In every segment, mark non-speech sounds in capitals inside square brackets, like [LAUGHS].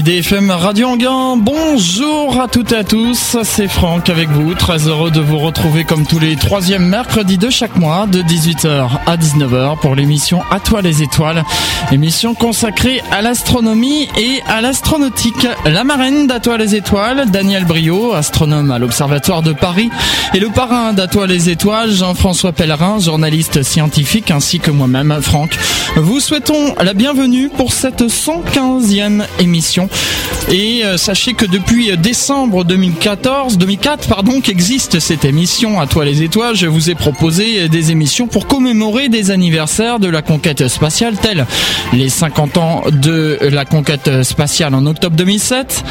DFM Radio Anguin, bonjour à toutes et à tous, c'est Franck avec vous, très heureux de vous retrouver comme tous les troisièmes mercredis de chaque mois de 18h à 19h pour l'émission À toi les étoiles, émission consacrée à l'astronomie et à l'astronautique. La marraine d'À toi les étoiles, Daniel Brio, astronome à l'Observatoire de Paris, et le parrain d'À toi les étoiles, Jean-François Pellerin, journaliste scientifique, ainsi que moi-même, Franck. Vous souhaitons la bienvenue pour cette 115e émission et euh, sachez que depuis décembre 2014, 2004, pardon, qu'existe cette émission à toi les étoiles, je vous ai proposé des émissions pour commémorer des anniversaires de la conquête spatiale, tels les 50 ans de la conquête spatiale en octobre 2007,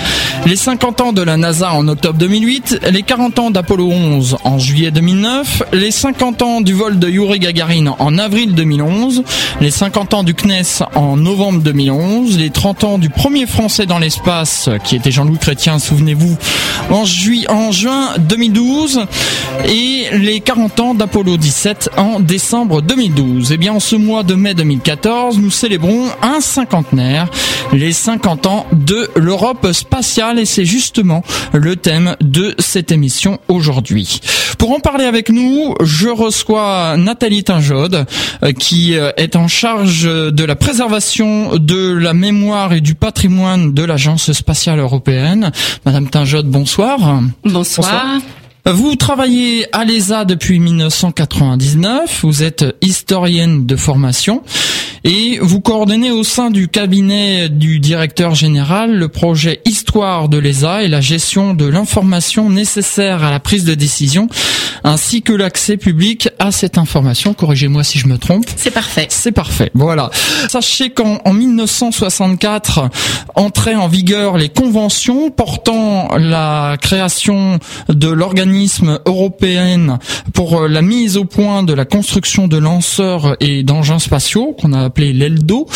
les 50 ans de la NASA en octobre 2008, les 40 ans d'Apollo 11 en juillet 2009, les 50 ans du vol de Yuri Gagarin en avril 2011, les 50 ans du CNES en novembre 2011, les 30 ans du premier français dans l'espace, qui était Jean-Louis Chrétien, souvenez-vous, en, en juin 2012, et les 40 ans d'Apollo 17 en décembre 2012. Et eh bien, en ce mois de mai 2014, nous célébrons un cinquantenaire, les 50 ans de l'Europe spatiale, et c'est justement le thème de cette émission aujourd'hui. Pour en parler avec nous, je reçois Nathalie Tinjode, euh, qui euh, est en charge de la préservation de la mémoire et du patrimoine de l'Agence spatiale européenne. Madame Tinjot, bonsoir. Bonsoir. Vous travaillez à l'ESA depuis 1999, vous êtes historienne de formation et vous coordonnez au sein du cabinet du directeur général le projet Histoire de l'ESA et la gestion de l'information nécessaire à la prise de décision ainsi que l'accès public à cette information. Corrigez-moi si je me trompe. C'est parfait. C'est parfait. Voilà. Sachez qu'en 1964 entraient en vigueur les conventions portant la création de l'organisme européen pour la mise au point de la construction de lanceurs et d'engins spatiaux qu'on a appelé l'ELDO.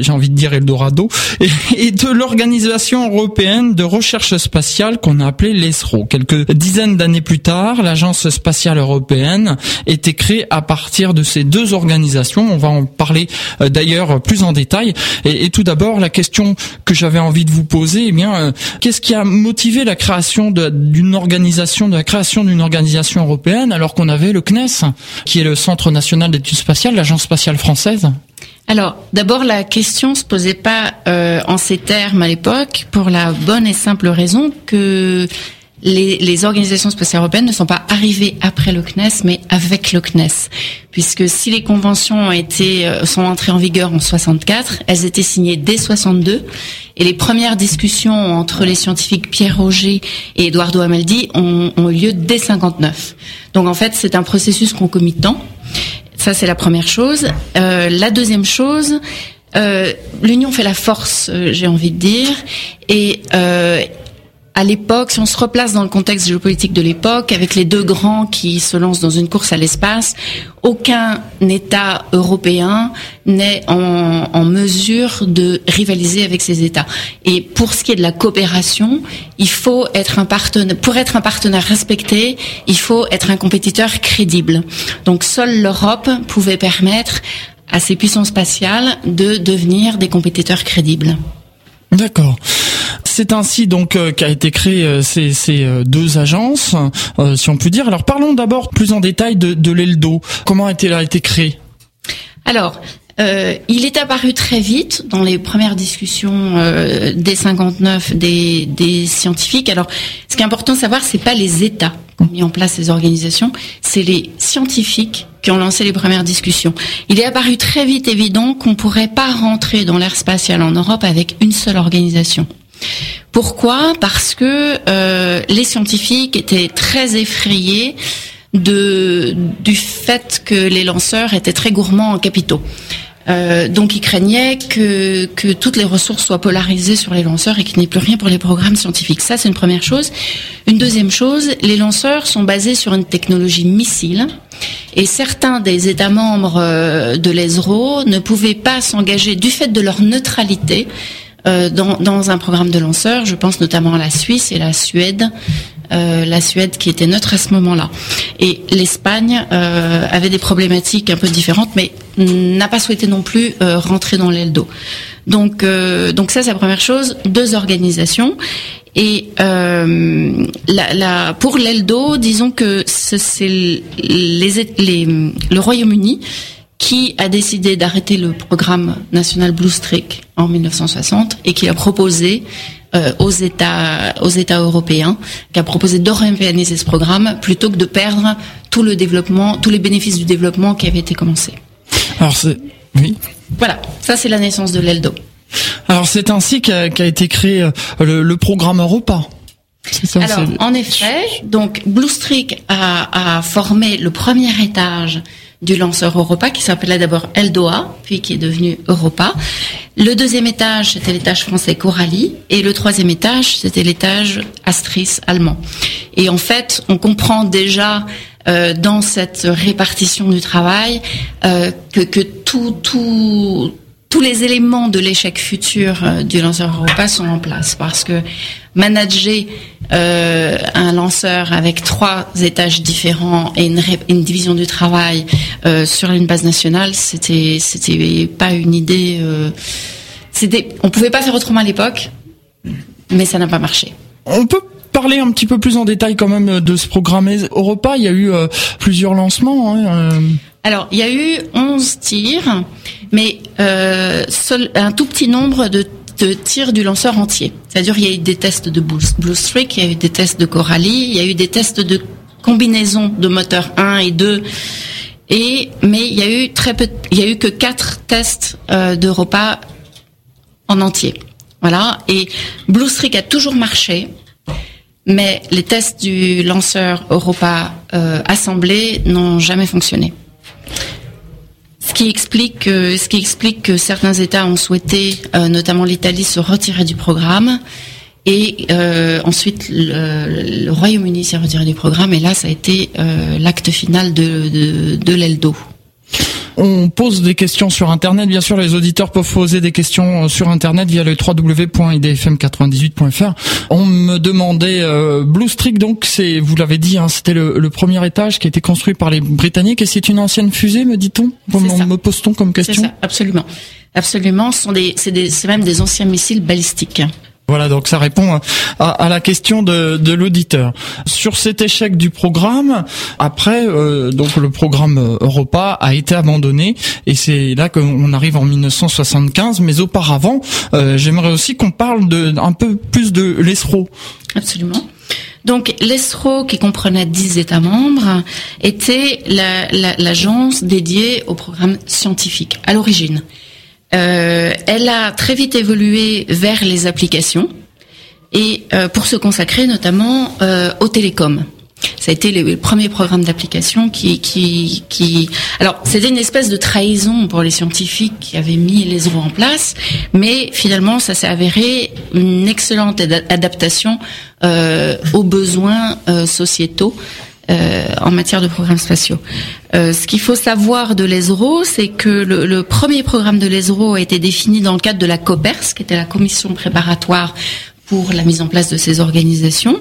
J'ai envie de dire Eldorado [LAUGHS] et, de l'organisation européenne de recherche spatiale qu'on a appelé l'ESRO. Quelques dizaines d'années plus tard, l'agence spatiale spatiale européenne était créée à partir de ces deux organisations. On va en parler euh, d'ailleurs plus en détail. Et, tout d'abord, la question que j'avais envie de vous poser, eh bien, euh, qu'est-ce qui a motivé la création d'une organisation, de la création d'une organisation européenne, alors qu'on avait le CNES, qui est le Centre national d'études spatiales, l'agence spatiale française alors, d'abord, la question se posait pas euh, en ces termes à l'époque, pour la bonne et simple raison que les, organisations spatiales européennes ne sont pas arrivées après le CNES, mais avec le CNES. Puisque si les conventions ont été, euh, sont entrées en vigueur en 64, elles étaient signées dès 62, et les premières discussions entre les scientifiques Pierre Roger et Eduardo Amaldi ont, ont eu lieu dès 59. Donc en fait, c'est un processus concomitant. Ça, c'est la première chose. Euh, la deuxième chose, euh, l'union fait la force, euh, j'ai envie de dire, et euh, à l'époque, si on se replace dans le contexte géopolitique de l'époque, avec les deux grands qui se lancent dans une course à l'espace, aucun État européen n'est en, mesure de rivaliser avec ces États. Et pour ce qui est de la coopération, il faut être un partenaire. Pour être un partenaire respecté, il faut être un compétiteur crédible. Donc, seule l'Europe pouvait permettre à ces puissances spatiales de devenir des compétiteurs crédibles. D'accord. C'est ainsi donc euh, qu'a été créé euh, ces, euh, deux agences, si on peut dire. Alors parlons d'abord plus en détail de, l'ELDO. Comment a-t-il a été créé? Alors, il est apparu très vite dans les premières discussions des 59 des, scientifiques. Alors, ce qui est important de savoir, c'est pas les États qui ont mis en place ces organisations, c'est les scientifiques qui ont lancé les premières discussions. Il est apparu très vite évident qu'on pourrait pas rentrer dans l'ère spatiale en Europe avec une seule organisation. Pourquoi? Parce que euh, les scientifiques étaient très effrayés du fait que les lanceurs étaient très gourmands en capitaux. Euh, donc ils craignaient que, que toutes les ressources soient polarisées sur les lanceurs et qu'il n'y ait plus rien pour les programmes scientifiques. Ça, c'est une première chose. Une deuxième chose, les lanceurs sont basés sur une technologie missile et certains des États membres euh, de l'ESRO ne pouvaient pas s'engager du fait de leur neutralité dans, dans, un programme de lanceurs. Je pense notamment à la Suisse et la Suède. la Suède qui était neutre à ce moment-là. Et l'Espagne avait des problématiques un peu différentes, mais n'a pas souhaité non plus rentrer dans l'ELDO. Donc, donc ça c'est la première chose. Deux organisations. Et euh, la, la, pour l'ELDO, disons que c'est les, les, le Royaume-Uni qui a décidé d'arrêter le programme national Blue Streak en 1960 et qui a proposé euh, aux États aux États européens, qui a proposé d'européaniser ce programme plutôt que de perdre tout le développement, tous les bénéfices du développement qui avait été commencé. Alors c'est oui. Voilà, ça c'est la naissance de l'ELDO. Alors c'est ainsi qu'a été créé euh, le, programme Europa. Ça, Alors, en effet, donc Blue Streak a, a, formé le premier étage du lanceur Europa qui s'appelait d'abord Eldoa, puis qui est devenu Europa. Le deuxième étage, c'était l'étage français Coralie, et le troisième étage, c'était l'étage Astris allemand. Et en fait, on comprend déjà euh, dans cette répartition du travail euh, que, que tout, tout tous les éléments de l'échec futur euh, du lanceur Europa sont en place parce que manager euh, un lanceur avec trois étages différents et une, division du travail euh, sur une base nationale, c'était c'était pas une idée. Euh, c'était, on pouvait pas faire autrement à l'époque, mais ça n'a pas marché. On peut parler un petit peu plus en détail quand même de ce programme Europa. Il y a eu euh, plusieurs lancements. Hein, alors, il y a eu 11 tirs, mais euh, un tout petit nombre de, tirs du lanceur entier. C'est-à-dire, il y a eu des tests de Blue Streak, il y a eu des tests de Coralie, il y a eu des tests de combinaison de moteurs 1 et 2. Et, mais il y a eu très peu, il y a eu que quatre tests euh, d'Europa en entier. Voilà. Et Blue Streak a toujours marché, mais les tests du lanceur Europa euh, assemblé n'ont jamais fonctionné. Ce qui explique, que, certains États ont souhaité, euh, notamment l'Italie, se retirer du programme. Et euh, ensuite, le, Royaume-Uni s'est retiré du programme. Et là, ça a été euh, l'acte final de l'ELDO. On pose des questions sur Internet. Bien sûr, les auditeurs peuvent poser des questions euh, sur Internet via le www.idfm98.fr. On me demandait euh, Blue Streak, donc c'est, vous l'avez dit, hein, c'était le, premier étage qui a été construit par les Britanniques et c'est une ancienne fusée, me dit-on? Me pose-t-on comme question? ça, absolument, absolument. Ce sont des, c'est même des anciens missiles balistiques. Voilà, donc ça répond à, la question de, l'auditeur. Sur cet échec du programme, après, euh, donc le programme Europa a été abandonné et c'est là qu'on arrive en 1975. Mais auparavant, euh, j'aimerais aussi qu'on parle de un peu plus de l'ESRO. Absolument. Donc l'ESRO, qui comprenait 10 États membres, était l'agence dédiée au programme scientifique à l'origine. Euh, elle a très vite évolué vers les applications et euh, pour se consacrer notamment euh, aux télécoms. Ça a été les, premiers programmes d'application qui, alors c'était une espèce de trahison pour les scientifiques qui avaient mis les roues en place, mais finalement ça s'est avéré une excellente adaptation euh, aux besoins sociétaux euh, en matière de programmes spatiaux. Euh, ce qu'il faut savoir de l'ESRO, c'est que le, le, premier programme de l'ESRO a été défini dans le cadre de la COPERS, qui était la commission préparatoire pour la mise en place de ces organisations.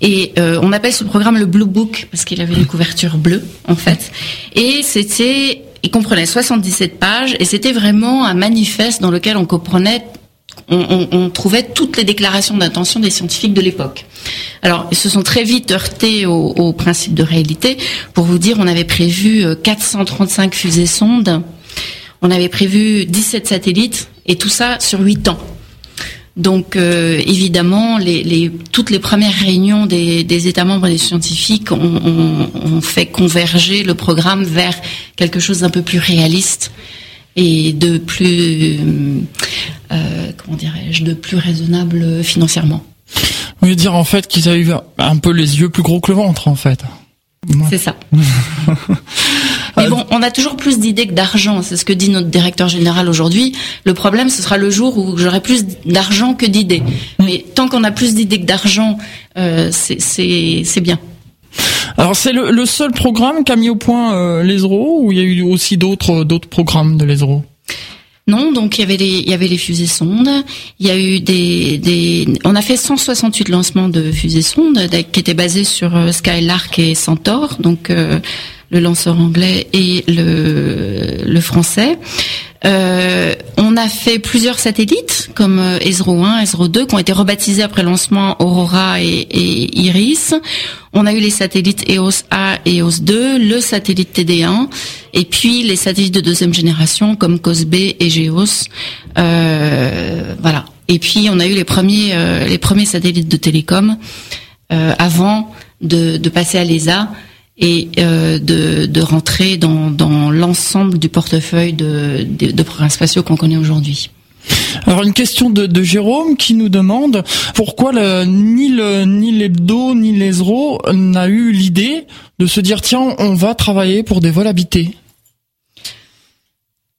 Et euh, on appelle ce programme le Blue Book parce qu'il avait une couverture bleue, en fait. Et c'était, il comprenait 77 pages et c'était vraiment un manifeste dans lequel on comprenait on, trouvait toutes les déclarations d'intention des scientifiques de l'époque. Alors, ils se sont très vite heurtés au, principe de réalité. Pour vous dire, on avait prévu 435 euh, fusées sondes, on avait prévu 17 satellites, et tout ça sur 8 ans. Donc, euh, évidemment, toutes les premières réunions des, États membres et des scientifiques ont fait converger le programme vers quelque chose d'un peu plus réaliste et de plus, euh, comment dirais-je, de plus raisonnable financièrement. Vous dire en fait qu'ils avaient un peu les yeux plus gros que le ventre en fait. C'est ça. [LAUGHS] Mais bon, on a toujours plus d'idées que d'argent. C'est ce que dit notre directeur général aujourd'hui. Le problème, ce sera le jour où j'aurai plus d'argent que d'idées. Mais tant qu'on a plus d'idées que d'argent, euh, c'est bien. Alors c'est le, seul programme qu'a mis au point euh, l'ESRO ou il y a eu aussi d'autres d'autres programmes de l'ESRO? Non, donc il y avait les il y avait les fusées sondes. Il y a eu des des on a fait 168 lancements de fusées sondes qui étaient basés sur euh, Skylark et Centaur, donc euh, le lanceur anglais et le le français. Euh, on a fait plusieurs satellites comme ESRO 1, ESRO 2 qui ont été rebaptisés après lancement Aurora et, Iris. On a eu les satellites EOS A et EOS 2, le satellite TD1 et puis les satellites de deuxième génération comme COSB et GEOS. Euh, voilà. Et puis on a eu les premiers euh, les premiers satellites de télécom avant de, de passer à l'ESA et euh, de, de, rentrer dans, dans l'ensemble du portefeuille de, de, de programmes spatiaux qu'on connaît aujourd'hui. Alors une question de, de, Jérôme qui nous demande pourquoi le, ni le ni l'hebdo ni l'ESRO n'a eu l'idée de se dire tiens on va travailler pour des vols habités.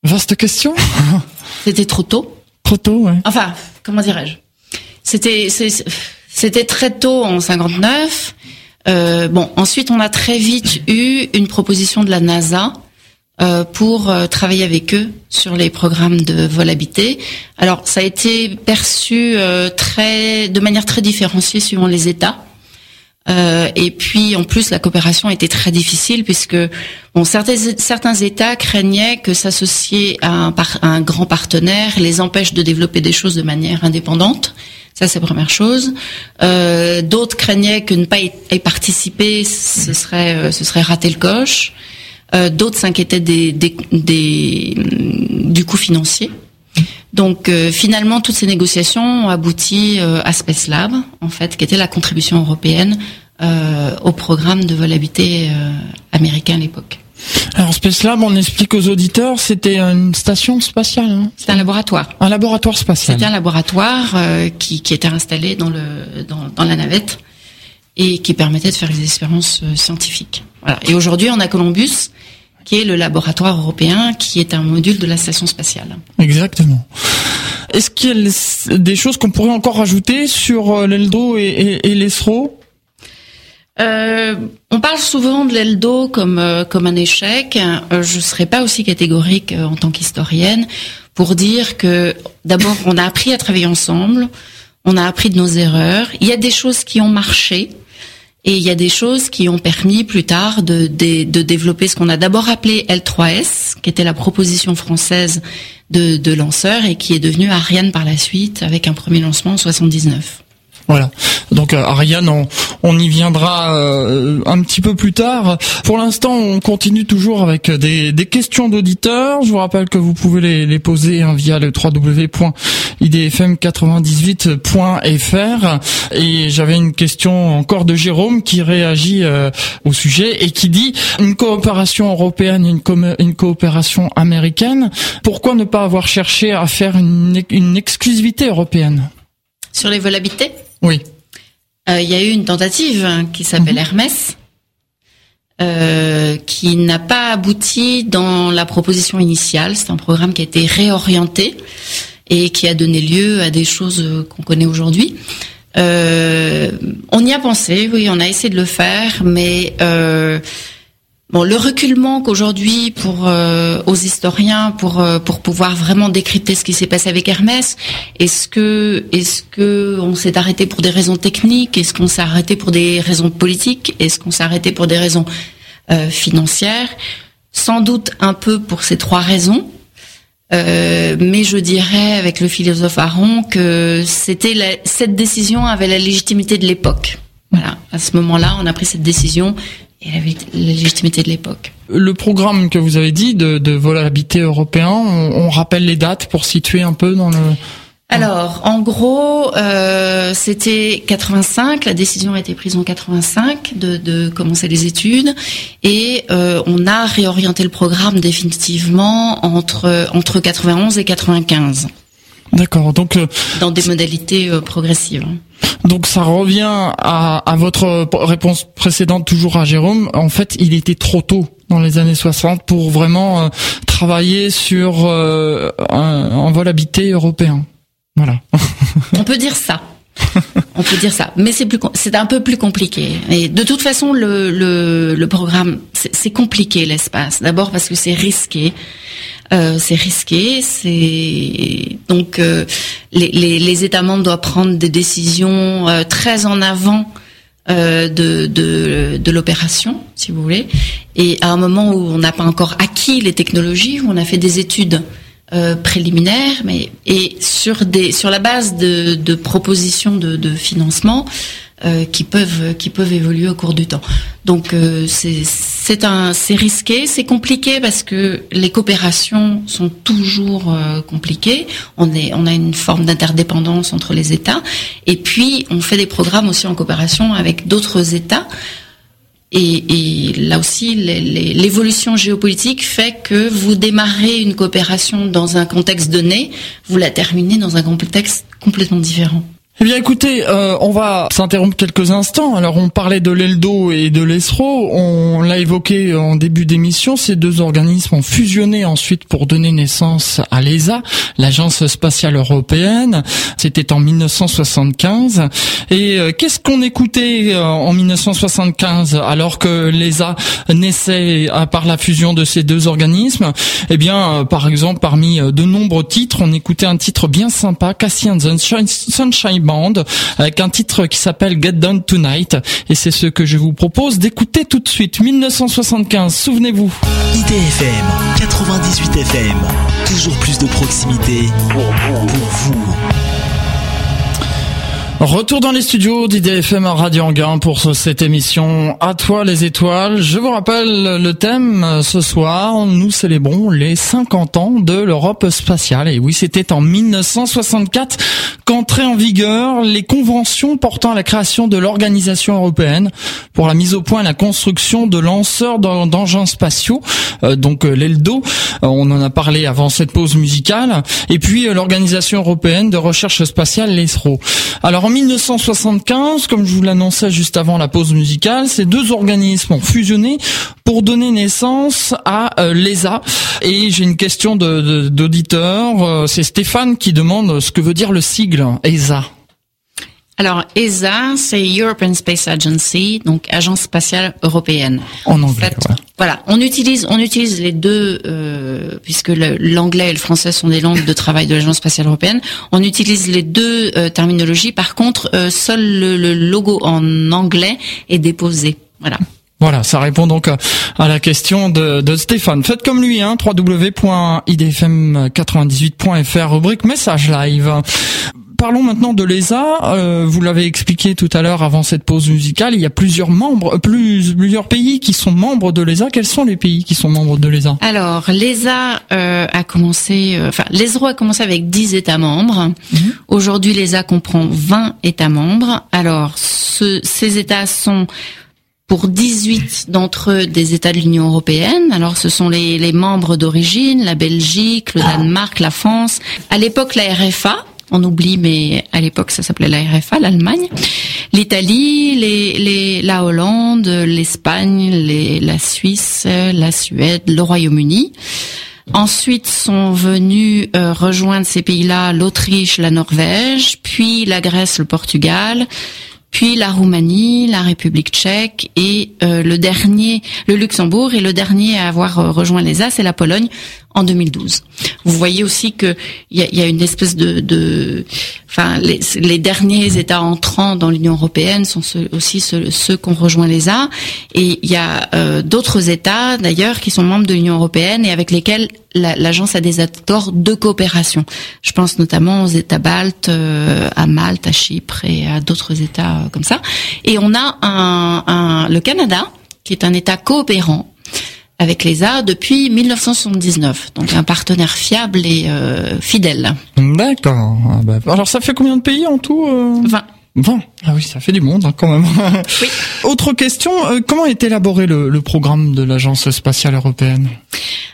Vaste question. [LAUGHS] C'était trop tôt. Trop tôt, ouais. Enfin, comment dirais-je? C'était c'était très tôt en 59. Euh, bon, ensuite, on a très vite eu une proposition de la NASA euh, pour euh, travailler avec eux sur les programmes de vol habité. Alors, ça a été perçu très, de manière très différenciée suivant les États. et puis, en plus, la coopération était très difficile puisque bon, certains, États craignaient que s'associer à un grand partenaire les empêche de développer des choses de manière indépendante. Ça, c'est la première chose. Euh, D'autres craignaient que ne pas y, participer, ce serait, euh, ce serait rater le coche. Euh, D'autres s'inquiétaient mm, du coût financier. Donc finalement, toutes ces négociations ont abouti à Space Lab, en fait, qui était la contribution européenne au programme de vol habité américain à l'époque. Alors Space Lab, on explique aux auditeurs, c'était une station spatiale. Hein c'était un laboratoire. Un laboratoire spatial. C'était un laboratoire euh, qui, qui, était installé dans le dans, dans, la navette et qui permettait de faire des expériences euh, scientifiques. Voilà. Et aujourd'hui, on a Columbus, qui est le laboratoire européen, qui est un module de la station spatiale. Exactement. Est-ce qu'il y a des choses qu'on pourrait encore rajouter sur euh, l'Eldro et, et, et l'ESRO euh, on parle souvent de l'Eldo comme euh, comme un échec. Euh, je serais pas aussi catégorique en tant qu'historienne pour dire que d'abord on a appris à travailler ensemble, on a appris de nos erreurs. Il y a des choses qui ont marché et il y a des choses qui ont permis plus tard de de, de développer ce qu'on a d'abord appelé L3S, qui était la proposition française de, de lanceur et qui est devenue Ariane par la suite avec un premier lancement en 79. Voilà. Donc euh, Ariane, on, on, y viendra euh, un petit peu plus tard. Pour l'instant, on continue toujours avec des, des questions d'auditeurs. Je vous rappelle que vous pouvez les, les poser hein, via le www.idfm98.fr. Et j'avais une question encore de Jérôme qui réagit euh, au sujet et qui dit une coopération européenne, une, une coopération américaine. Pourquoi ne pas avoir cherché à faire une, une exclusivité européenne? Sur les vols oui. Euh, il y a eu une tentative qui s'appelle mhm. Hermès, euh, qui n'a pas abouti dans la proposition initiale. C'est un programme qui a été réorienté et qui a donné lieu à des choses qu'on connaît aujourd'hui. Euh, on y a pensé, oui, on a essayé de le faire, mais euh, Bon, le recul manque aujourd'hui pour euh, aux historiens pour euh, pour pouvoir vraiment décrypter ce qui s'est passé avec Hermès. Est-ce que est-ce que on s'est arrêté pour des raisons techniques? Est-ce qu'on s'est arrêté pour des raisons politiques? Est-ce qu'on s'est arrêté pour des raisons euh, financières? Sans doute un peu pour ces trois raisons. mais je dirais avec le philosophe Aron que c'était cette décision avait la légitimité de l'époque. Voilà, à ce moment-là, on a pris cette décision et la, légitimité de l'époque. Le programme que vous avez dit de, de vol habité européen, on, rappelle les dates pour situer un peu dans le... Alors, en gros, euh, c'était 85. La décision a été prise en 85 de, de commencer les études, et euh, on a réorienté le programme définitivement entre entre 91 et 95. D'accord. Donc euh, dans des modalités euh, progressives. Donc ça revient à, à, votre réponse précédente, toujours à Jérôme. En fait, il était trop tôt dans les années 60 pour vraiment euh, travailler sur un, un, vol habité européen. Voilà. On peut dire ça. On peut dire ça. Mais c'est un peu plus compliqué. Et de toute façon, le, programme, c'est compliqué l'espace. D'abord parce que c'est risqué. Euh, c'est risqué, donc euh, les, États membres doivent prendre des décisions euh, très en avant de, de, de l'opération, si vous voulez, et à un moment où on n'a pas encore acquis les technologies, où on a fait des études euh, préliminaires, mais et sur des sur la base de, de propositions de, de financement euh, qui peuvent qui peuvent évoluer au cours du temps. Donc euh, c'est c'est un c'est risqué, c'est compliqué parce que les coopérations sont toujours compliquées. On est on a une forme d'interdépendance entre les États et puis on fait des programmes aussi en coopération avec d'autres États. Et, là aussi, l'évolution géopolitique fait que vous démarrez une coopération dans un contexte donné, vous la terminez dans un contexte complètement différent. Eh bien écoutez, euh, on va s'interrompre quelques instants. Alors on parlait de l'ELDO et de l'ESRO, on l'a évoqué en début d'émission, ces deux organismes ont fusionné ensuite pour donner naissance à l'ESA, l'Agence spatiale européenne. C'était en 1975. Et euh, qu'est-ce qu'on écoutait euh, en 1975 alors que l'ESA naissait par la fusion de ces deux organismes? Eh bien par exemple parmi de nombreux titres, on écoutait un titre bien sympa, Cassian Sunshine avec un titre qui s'appelle Get Done Tonight. Et c'est ce que je vous propose d'écouter tout de suite. 1975 souvenez-vous. IDFM 98 FM toujours plus de proximité pour vous. Retour dans les studios d'IDFM Radio Anguin pour cette émission À toi les étoiles. Je vous rappelle le thème euh, ce soir. Nous célébrons les 50 ans de l'Europe spatiale. Et oui, c'était en 1964 qu'entraient en vigueur les conventions portant à la création de l'organisation européenne pour la mise au point et la construction de lanceurs d'engins spatiaux. Euh, donc euh, l'ELDO, on en a parlé avant cette pause musicale. Et puis l'organisation européenne de recherche spatiale, l'ESRO. Alors en 1975, comme je vous l'annonçais juste avant la pause musicale, ces deux organismes ont fusionné pour donner naissance à euh, l'ESA. Et j'ai une question d'auditeur. Euh, C'est Stéphane qui demande ce que veut dire le sigle ESA. Alors ESA, c'est European Space Agency, donc Agence spatiale européenne. En anglais. Voilà, on utilise on utilise les deux euh, puisque l'anglais et le français sont des langues de travail de l'Agence spatiale européenne. On utilise les deux euh, terminologies. Par contre, euh, seul le, logo en anglais est déposé. Voilà. Voilà, ça répond donc à la question de, de Stéphane. Faites comme lui, hein, www.idfm98.fr, rubrique message live parlons maintenant de l'ESA. Euh, vous l'avez expliqué tout à l'heure avant cette pause musicale. Il y a plusieurs membres, euh, plus, plusieurs pays qui sont membres de l'ESA. Quels sont les pays qui sont membres de l'ESA Alors, l'ESA euh, a commencé, euh, enfin, l'ESRO a commencé avec 10 États membres. Mhm. Aujourd'hui, l'ESA comprend 20 États membres. Alors, ce, ces États sont pour 18 d'entre eux des États de l'Union européenne. Alors ce sont les, les membres d'origine, la Belgique, le Danemark, la France. À l'époque, la RFA, on oublie, mais à l'époque ça s'appelait la RFA, l'Allemagne, l'Italie, les, les, la Hollande, l'Espagne, la Suisse, la Suède, le Royaume-Uni. Ensuite sont venus euh, rejoindre ces pays-là l'Autriche, la Norvège, puis la Grèce, le Portugal, puis la Roumanie, la République tchèque et euh, le dernier, le Luxembourg et le dernier à avoir euh, rejoint l'ESA, c'est la Pologne en 2012. Vous voyez aussi que il y a, une espèce de, de enfin les, les, derniers États entrants dans l'Union européenne sont aussi ceux, ceux qui ont rejoint l'ESA et il y a euh, d'autres États d'ailleurs qui sont membres de l'Union européenne et avec lesquels l'agence a des accords de coopération. Je pense notamment aux États baltes, euh, à Malte, à Chypre et à d'autres États euh, comme ça. Et on a un, un, le Canada qui est un État coopérant avec l'ESA depuis 1979, donc un partenaire fiable et euh, fidèle. D'accord. Ah bah, alors ça fait combien de pays en tout 20. Euh 20. Ah oui, ça fait du monde hein, quand même. Oui. [LAUGHS] Autre question, euh, comment est élaboré le, le programme de l'Agence spatiale européenne?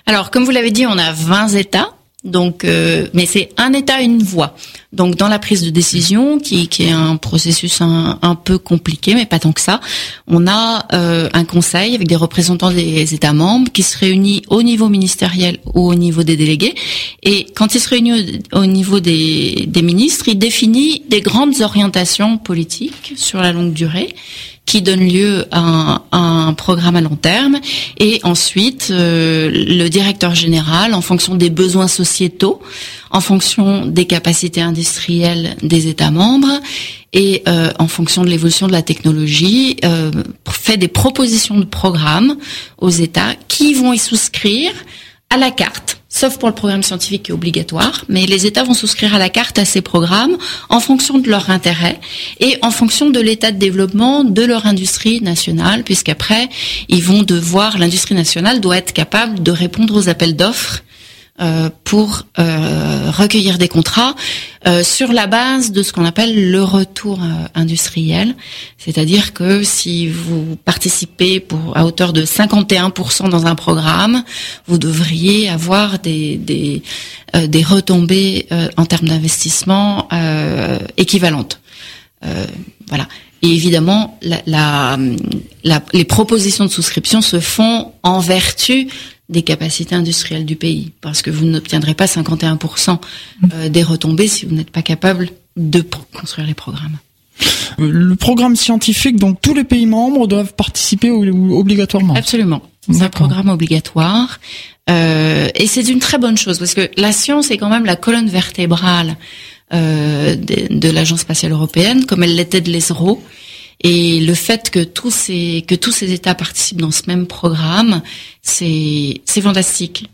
Alors, comme vous l'avez dit, on a 20 États Donc, euh, mais c'est un État une voix. Donc, dans la prise de décision, qui, est un processus un, peu compliqué, mais pas tant que ça, on a euh, un conseil avec des représentants des États membres qui se réunit au niveau ministériel ou au niveau des délégués. Et quand il se réunit au, au niveau des, des ministres, il définit des grandes orientations politiques sur la longue durée qui donne lieu à un, programme à long terme. Et ensuite, euh, le directeur général, en fonction des besoins sociétaux, en fonction des capacités industrielles des États membres et euh, en fonction de l'évolution de la technologie, euh, fait des propositions de programmes aux États qui vont y souscrire à la carte sauf pour le programme scientifique qui est obligatoire, mais les États vont souscrire à la carte à ces programmes en fonction de leur intérêt et en fonction de l'état de développement de leur industrie nationale, puisqu'après, ils vont devoir, l'industrie nationale doit être capable de répondre aux appels d'offres pour euh, recueillir des contrats euh, sur la base de ce qu'on appelle le retour euh, industriel, c'est-à-dire que si vous participez pour à hauteur de 51% dans un programme, vous devriez avoir des des, euh, des retombées en termes d'investissement équivalentes. voilà. Et évidemment, la, la, la, les propositions de souscription se font en vertu des capacités industrielles du pays, parce que vous n'obtiendrez pas 51% euh, des retombées si vous n'êtes pas capable de construire les programmes. Le programme scientifique, donc tous les pays membres doivent participer obligatoirement. Absolument. C'est un programme obligatoire. Euh, et c'est une très bonne chose, parce que la science est quand même la colonne vertébrale euh, de, de l'Agence spatiale européenne, comme elle l'était de l'ESRO. Et le fait que tous ces que tous ces États participent dans ce même programme, c'est c'est fantastique.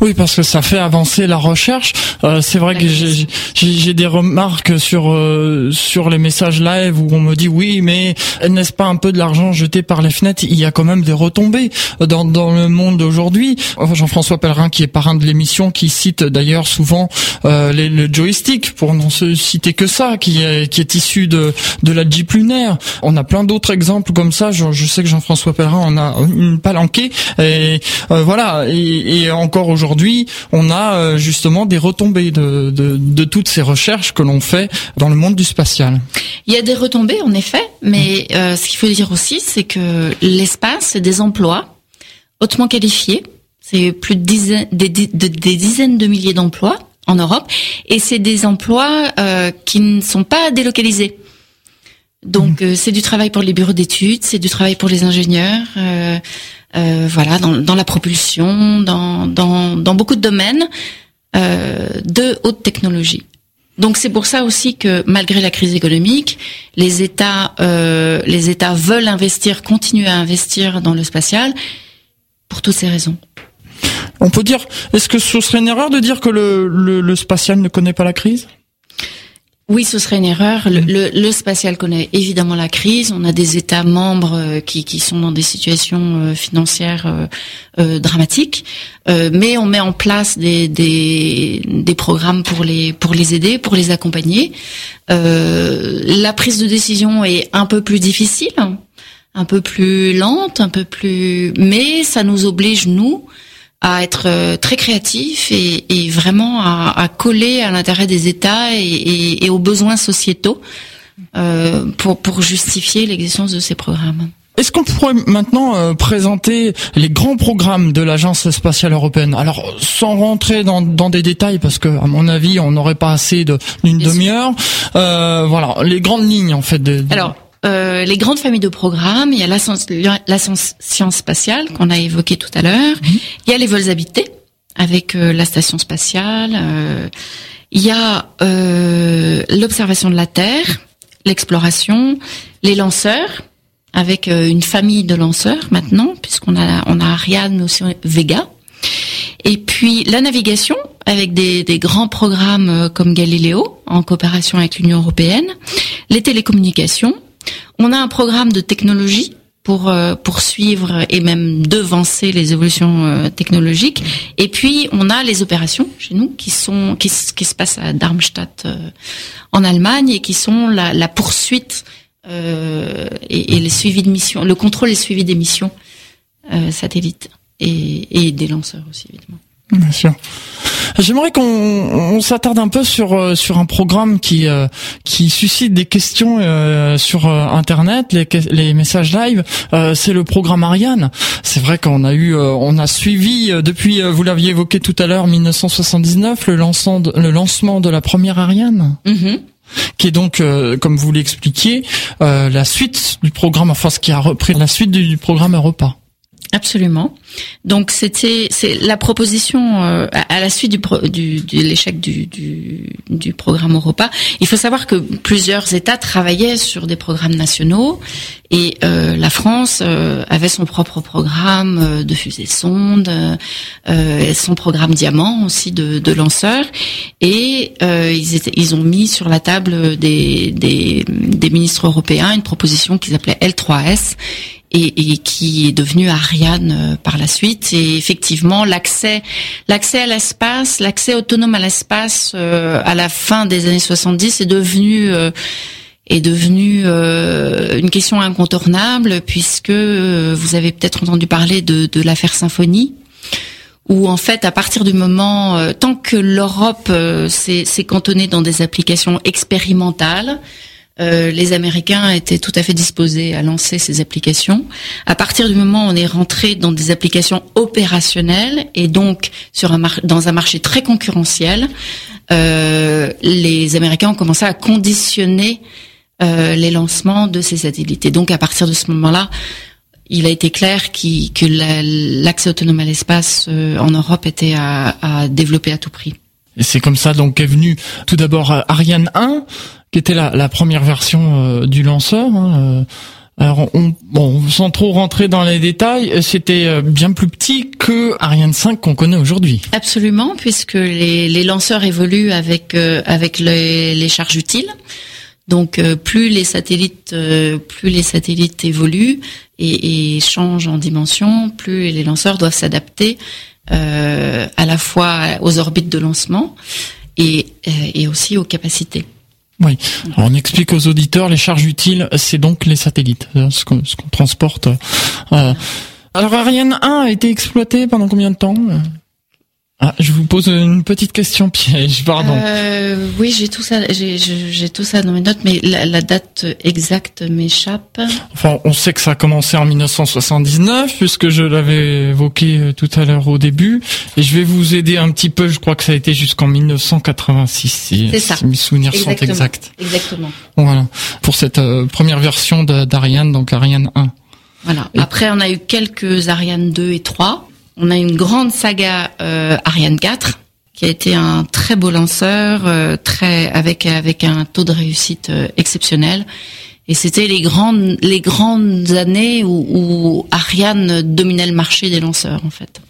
Oui, parce que ça fait avancer la recherche. Euh, c'est vrai que j'ai des remarques sur euh, sur les messages live où on me dit oui, mais n'est-ce pas un peu de l'argent jeté par les fenêtres? Il y a quand même des retombées dans dans le monde d'aujourd'hui. Jean-François Pellerin, qui est parrain de l'émission, qui cite d'ailleurs souvent euh, les, le joystick pour n'en se citer que ça, qui est qui est issu de de la Jeep lunaire. On a plein d'autres exemples comme ça. Je, je sais que Jean-François Pellerin en a une palanquée et euh, voilà et, et encore aujourd'hui, on a euh, justement des retombées de, de, de toutes ces recherches que l'on fait dans le monde du spatial. Il y a des retombées, en effet, mais euh, ce qu'il faut dire aussi, c'est que l'espace, c'est des emplois hautement qualifiés. C'est plus de dizaines, des, des dizaines de milliers d'emplois en Europe, et c'est des emplois euh, qui ne sont pas délocalisés. Donc mmh. c'est du travail pour les bureaux d'études, c'est du travail pour les ingénieurs. Euh, euh, voilà, dans, la propulsion, dans, dans, dans beaucoup de domaines euh, de haute technologie. Donc c'est pour ça aussi que malgré la crise économique, les États, euh, les États veulent investir, continuer à investir dans le spatial pour toutes ces raisons. On peut dire, est-ce que ce serait une erreur de dire que le, le spatial ne connaît pas la crise? Oui, ce serait une erreur. Le, le, spatial connaît évidemment la crise. On a des États membres euh, qui, qui sont dans des situations euh, financières euh, dramatiques, mais on met en place des, des, des, programmes pour les pour les aider, pour les accompagner. la prise de décision est un peu plus difficile, un peu plus lente, un peu plus, mais ça nous oblige nous à être euh, très créatif et, et vraiment à, à, coller à l'intérêt des États et, et, et, aux besoins sociétaux euh, pour, pour justifier l'existence de ces programmes. Est-ce qu'on pourrait maintenant euh, présenter les grands programmes de l'Agence spatiale européenne? Alors, sans rentrer dans, dans, des détails, parce que à mon avis, on n'aurait pas assez d'une demi-heure. Euh, voilà, les grandes lignes en fait. De, de... Alors, euh, les grandes familles de programmes, il y a la, la science spatiale qu'on a évoqué tout à l'heure, il y a les vols habités avec euh, la station spatiale, euh, il y a l'observation de la Terre, l'exploration, les lanceurs avec une famille de lanceurs maintenant puisqu'on a on a Ariane aussi Vega. Et puis la navigation avec des, des grands programmes comme Galileo en coopération avec l'Union européenne, les télécommunications, on a un programme de technologie pour euh, poursuivre et même devancer les évolutions euh, technologiques. Et puis on a les opérations chez nous qui sont qui, qui se passent à Darmstadt euh, en Allemagne et qui sont la, poursuite et, et, les suivis de missions, le contrôle et le suivi des missions satellites et des lanceurs aussi évidemment. Bien sûr. J'aimerais qu'on on, s'attarde un peu sur euh, sur un programme qui euh, qui suscite des questions euh, sur internet, les, les messages live. c'est le programme Ariane. C'est vrai qu'on a eu on a suivi depuis vous l'aviez évoqué tout à l'heure 1979 le lancement de, le lancement de la première Ariane. Mm-hmm. qui est donc, comme vous l'expliquiez, la suite du programme, enfin ce qui a repris la suite du, du programme Europa. Absolument. Donc c'était c'est la proposition euh, à, la suite du, du de l'échec du, du, du, programme Europa. Il faut savoir que plusieurs États travaillaient sur des programmes nationaux et euh, la France euh, avait son propre programme de fusée sonde, son programme diamant aussi de, de lanceurs et ils étaient, ils ont mis sur la table des, des, des ministres européens une proposition qu'ils appelaient L3S et, et, qui est devenu Ariane euh, par la suite. Et effectivement, l'accès, l'accès à l'espace, l'accès autonome à l'espace euh, à la fin des années 70 est devenu euh, est devenu une question incontournable puisque vous avez peut-être entendu parler de, de l'affaire Symphonie où en fait, à partir du moment, tant que l'Europe s'est cantonnée dans des applications expérimentales, euh, les Américains étaient tout à fait disposés à lancer ces applications. À partir du moment où on est rentré dans des applications opérationnelles et donc sur un dans un marché très concurrentiel, euh, les Américains ont commencé à conditionner euh, les lancements de ces satellites. Et donc à partir de ce moment-là, il a été clair que l'accès autonome à l'espace en Europe était à, à développer à tout prix. Et c'est comme ça donc qu'est venu tout d'abord Ariane 1, qui était la, la première version euh, du lanceur. Hein, euh. Alors, on, bon, sans trop rentrer dans les détails, c'était euh, bien plus petit que Ariane 5 qu'on connaît aujourd'hui. Absolument, puisque les, les, lanceurs évoluent avec avec les, les, charges utiles. Donc, plus les satellites, plus les satellites évoluent et, et, changent en dimension, plus les lanceurs doivent s'adapter à la fois aux orbites de lancement et, et aussi aux capacités. Oui. on explique aux auditeurs les charges utiles, c'est donc les satellites, hein, ce qu'on transporte. Euh. Alors Ariane 1 a été exploité pendant combien de temps ah, je vous pose une petite question piège, pardon. Euh, oui, j'ai tout ça, j'ai tout ça dans mes notes, mais la, date exacte m'échappe. Enfin, on sait que ça a commencé en 1979, puisque je l'avais évoqué euh, tout à l'heure au début, et je vais vous aider un petit peu. Je crois que ça a été jusqu'en 1986, si, si mes souvenirs sont exacts. Exactement. Voilà, pour cette euh, première version d'Ariane, donc Ariane 1. Voilà. Après, on a eu quelques Ariane 2 et 3. On a une grande saga euh, Ariane 4 qui a été un très beau lanceur, euh, très avec avec un taux de réussite euh, exceptionnel. Et c'était les grandes les grandes années où, où Ariane dominait le marché des lanceurs en fait.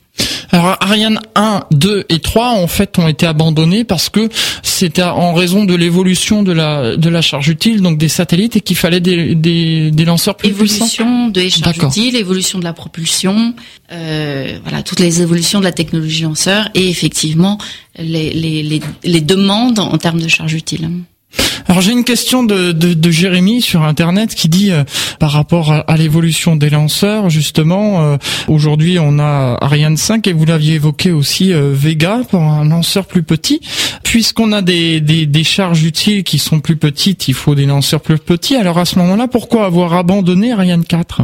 Alors Ariane 1, 2 et 3 en fait ont été abandonnés parce que c'était en raison de l'évolution de la de la charge utile donc des satellites et qu'il fallait des, des, des, lanceurs plus évolution puissants. Évolution des charges utiles, évolution de la propulsion, euh, voilà toutes les évolutions de la technologie lanceur et effectivement les, les, les, les demandes en termes de charge utile. Alors j'ai une question de, de, Jérémy sur internet qui dit euh, par rapport à, l'évolution des lanceurs justement euh, aujourd'hui on a Ariane 5 et vous l'aviez évoqué aussi euh, Vega pour un lanceur plus petit puisqu'on a des, des, charges utiles qui sont plus petites il faut des lanceurs plus petits alors à ce moment-là pourquoi avoir abandonné Ariane 4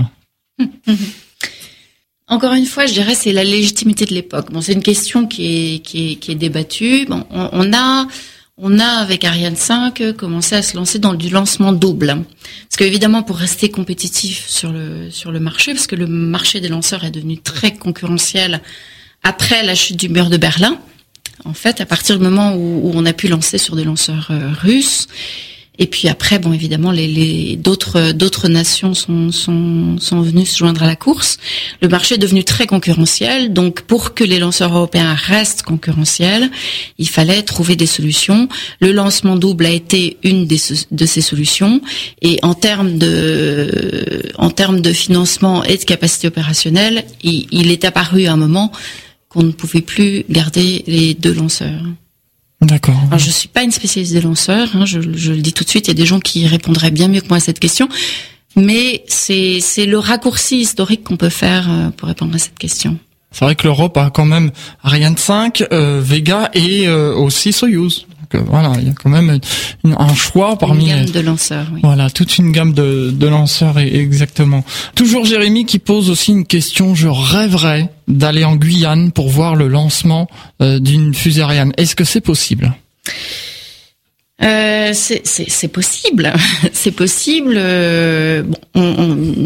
Encore une fois, je dirais c'est la légitimité de l'époque. Bon, c'est une question qui est, qui est, qui est débattue. Bon, on, on a on a avec Ariane 5 commencé à se lancer dans du lancement double. Parce qu'évidemment, pour rester compétitif sur le sur le marché, parce que le marché des lanceurs est devenu très concurrentiel après la chute du mur de Berlin. En fait, à partir du moment où, on a pu lancer sur des lanceurs euh, russes, et puis après, bon, évidemment, d'autres nations sont, venues se joindre à la course. Le marché est devenu très concurrentiel, donc pour que les lanceurs européens restent concurrentiels, il fallait trouver des solutions. Le lancement double a été une de ces solutions, et en termes de financement et de capacité opérationnelle, il est apparu à un moment qu'on ne pouvait plus garder les deux lanceurs. D'accord. Alors je suis pas une spécialiste des lanceurs, hein, je, je, le dis tout de suite. Il y a des gens qui répondraient bien mieux que moi à cette question, mais c'est c'est le raccourci historique qu'on peut faire euh, pour répondre à cette question. C'est vrai que l'Europe a quand même Ariane 5, euh, Vega et euh, aussi Soyuz. Donc voilà, il y a quand même une- un choix parmi Une gamme de lanceurs, oui. voilà, toute une gamme de, de lanceurs, et- exactement. Toujours Jérémy qui pose aussi une question. Je rêverais d'aller en Guyane pour voir le lancement euh, d'une fusée Ariane. Est-ce que c'est possible? Euh, c'est possible, [LAUGHS] c'est possible. euh, bon, on-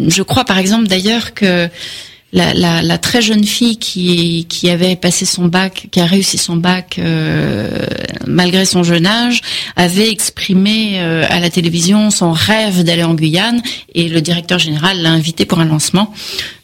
on- je crois par exemple d'ailleurs que la, très jeune fille qui, avait passé son bac, qui a réussi son bac euh, malgré son jeune âge, avait exprimé euh, à la télévision son rêve d'aller en Guyane et le directeur général l'a invité pour un lancement.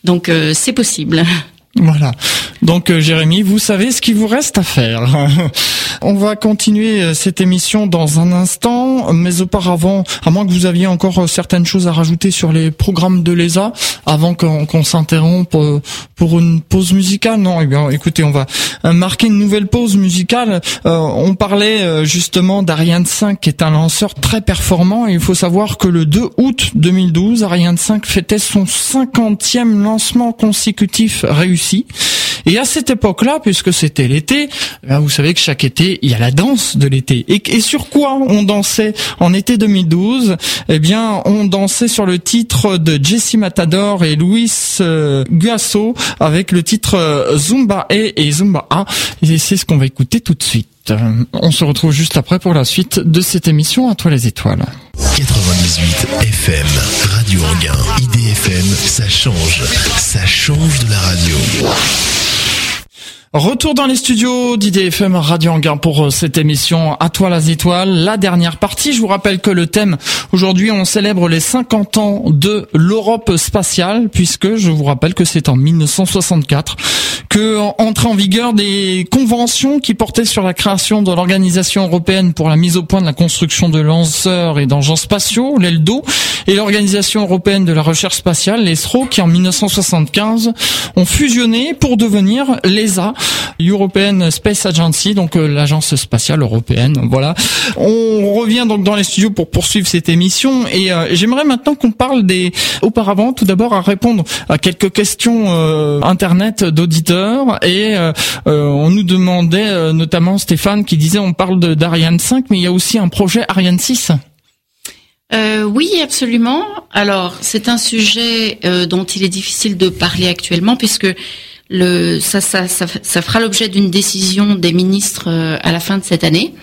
Donc euh, c'est possible. [LAUGHS] Voilà. Donc euh, Jérémy, vous savez ce qu'il vous reste à faire. [LAUGHS] On va continuer euh, cette émission dans un instant, mais auparavant, à moins que vous aviez encore euh, certaines choses à rajouter sur les programmes de l'ESA, avant qu'on s'interrompe euh, pour une pause musicale. Non, eh bien, écoutez, on va marquer une nouvelle pause musicale. On parlait justement d'Ariane 5, qui est un lanceur très performant. Il faut savoir que le 2 août 2012, Ariane 5 fêtait son 50e lancement consécutif réussi. Et à cette époque-là, puisque c'était l'été, eh bien, vous savez que chaque été, il y a la danse de l'été. Et, sur quoi on dansait en été 2012 Eh bien, on dansait sur le titre de Jessie Matador et Luis euh, Guasso avec le titre euh, Zumba E et Zumba A. Et c'est ce qu'on va écouter tout de suite. Euh, On se retrouve juste après pour la suite de cette émission à toi les étoiles. 98 FM, Radio Anguin, IDFM, ça change, ça change de la radio. Retour dans les studios d'IDFM Radio Anguin pour euh, cette émission À toi les étoiles, la dernière partie. Je vous rappelle que le thème, aujourd'hui on célèbre les 50 ans de l'Europe spatiale, puisque je vous rappelle que c'est en 1964 que en vigueur des conventions qui portaient sur la création de l'Organisation européenne pour la mise au point de la construction de lanceurs et d'engins spatiaux, l'ELDO, et l'Organisation européenne de la recherche spatiale, l'ESRO, qui en 1975 ont fusionné pour devenir l'ESA, European Space Agency, donc euh, l'agence spatiale européenne. Voilà. On revient donc dans les studios pour poursuivre cette émission et euh, j'aimerais maintenant qu'on parle des auparavant tout d'abord à répondre à quelques questions euh, internet d'auditeurs et euh, euh, on nous demandait euh, notamment Stéphane qui disait on parle d'Ariane 5 mais il y a aussi un projet Ariane 6. Euh, oui, absolument. Alors, c'est un sujet euh, dont il est difficile de parler actuellement puisque le, ça, ça, ça, ça fera l'objet d'une décision des ministres euh, à la fin de cette année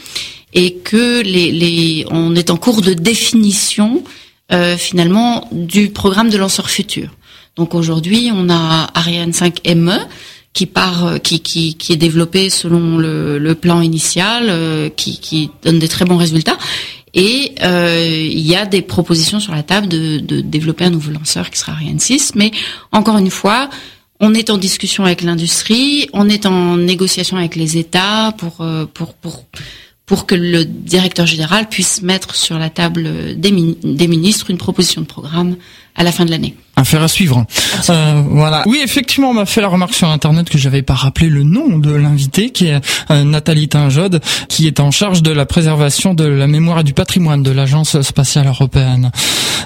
et que les, les, on est en cours de définition euh, finalement du programme de lanceurs futurs. Donc aujourd'hui, on a Ariane 5 ME qui part, euh, qui, qui, qui est développé selon le, le plan initial, euh, qui, qui donne des très bons résultats. Et euh, il y a des propositions sur la table de, de développer un nouveau lanceur qui sera Ariane 6. Mais encore une fois, on est en discussion avec l'industrie, on est en négociation avec les États pour euh, pour pour pour que le directeur général puisse mettre sur la table des, min- des ministres une proposition de programme à la fin de l'année. Affaire à suivre. Euh, voilà. Oui, effectivement, on m'a fait la remarque sur Internet que j'avais pas rappelé le nom de l'invité, qui est euh, Nathalie Tinjod, qui est en charge de la préservation de la mémoire et du patrimoine de l'Agence spatiale européenne.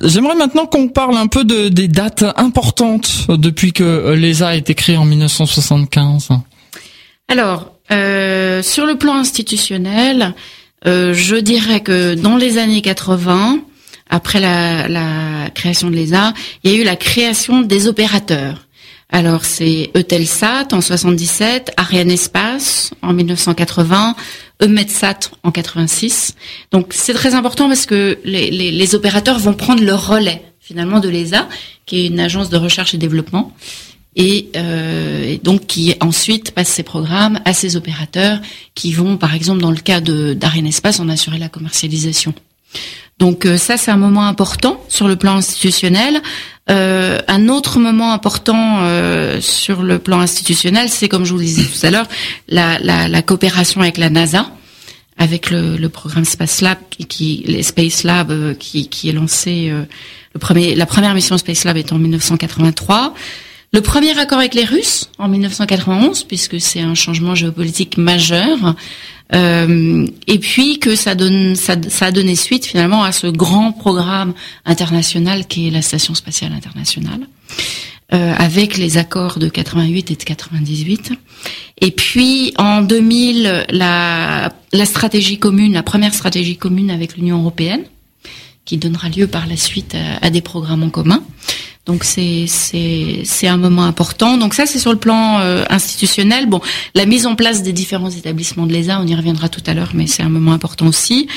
J'aimerais maintenant qu'on parle un peu de, des dates importantes depuis que l'ESA a été créée en 1975. Alors, euh, sur le plan institutionnel, euh, je dirais que dans les années 80, après la, création de l'ESA, il y a eu la création des opérateurs. Alors c'est Eutelsat en 77, Ariane Espace en 1980, Eumetsat en 86. Donc c'est très important parce que les, les, les opérateurs vont prendre le relais finalement de l'ESA, qui est une agence de recherche et développement et, euh, donc qui ensuite passe ces programmes à ces opérateurs qui vont, par exemple, dans le cas de d'Ariane Espace, en assurer la commercialisation. Donc euh, ça, c'est un moment important sur le plan institutionnel. Euh, un autre moment important euh, sur le plan institutionnel, c'est comme je vous le disais tout à l'heure, la, la, la coopération avec la NASA, avec le, le programme Space Lab, qui, qui les Space Lab, euh, qui, qui est lancé. euh, le premier, la première mission Space Lab est en 1983. Le premier accord avec les Russes en 1991, puisque c'est un changement géopolitique majeur, euh, et puis que ça donne, ça, ça a donné suite finalement à ce grand programme international qui est la Station spatiale internationale. euh, avec les accords de 88 et de 98. Et puis en 2000, la, la stratégie commune, la première stratégie commune avec l'Union européenne, qui donnera lieu par la suite à, à des programmes en commun. Donc c'est c'est un moment important. Donc ça c'est sur le plan euh, institutionnel. Bon, la mise en place des différents établissements de l'ESA, on y reviendra tout à l'heure, mais c'est un moment important aussi.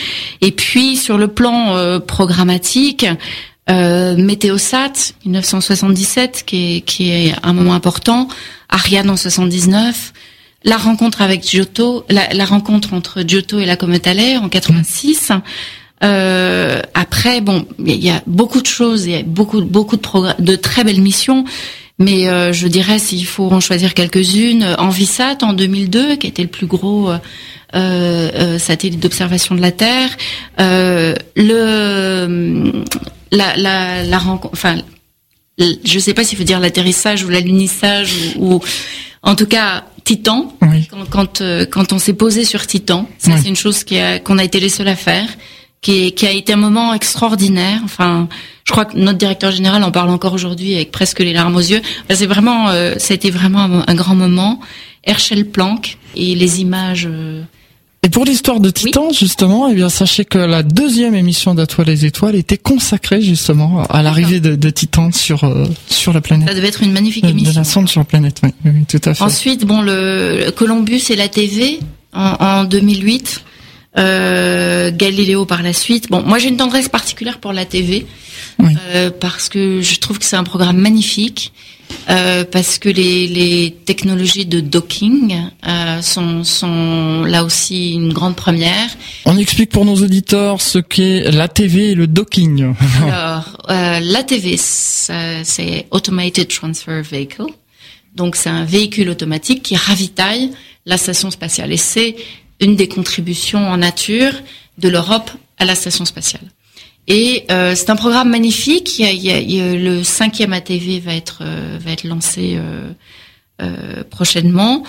Et puis sur le plan euh, programmatique, euh, Météosat 1977 qui est qui est un moment important. Ariane en 79. La rencontre avec Giotto, la, la rencontre entre Giotto et la Comète Allaire en 86. Euh, après, bon, il y a beaucoup de choses, il y a beaucoup, beaucoup de, de très belles missions. Mais euh, je dirais, s'il faut en choisir quelques-unes, Envisat en 2002, qui était le plus gros euh, euh, satellite d'observation de la Terre, euh, le la la, la rencontre, enfin, je sais pas s'il faut dire l'atterrissage ou l'alunissage ou, ou, en tout cas Titan. Oui. Quand quand, euh, quand on s'est posé sur Titan, ça Oui. c'est une chose qui a qu'on a été les seuls à faire qui, est- qui a été un moment extraordinaire. Enfin, je crois que notre directeur général en parle encore aujourd'hui avec presque les larmes aux yeux. Enfin, c'est vraiment, euh, ça a été vraiment un, un grand moment. Herschel Planck et les images. euh, Et pour l'histoire de Titan, justement, eh bien, sachez que la deuxième émission d'Atoile les étoiles était consacrée justement à l'arrivée de, de Titan sur euh, sur la planète, ça devait être une magnifique de, de émission. la sonde sur la planète. Oui, oui, oui, tout à fait. Ensuite, bon, le, le Columbus et la TV en, en 2008. Euh, Galiléo par la suite. Bon, moi j'ai une tendresse particulière pour la TV Oui. euh, parce que je trouve que c'est un programme magnifique. euh, parce que les, les technologies de docking euh, sont, sont là aussi une grande première. On explique pour nos auditeurs ce qu'est la TV et le docking. Alors, euh, l'ATV, ça, c'est Automated Transfer Vehicle. Donc, c'est un véhicule automatique qui ravitaille la station spatiale. Et c'est une des contributions en nature de l'Europe à la station spatiale. Et euh, c'est un programme magnifique. Il y a, il y a- le cinquième ATV va être euh, va être lancé euh, euh, prochainement.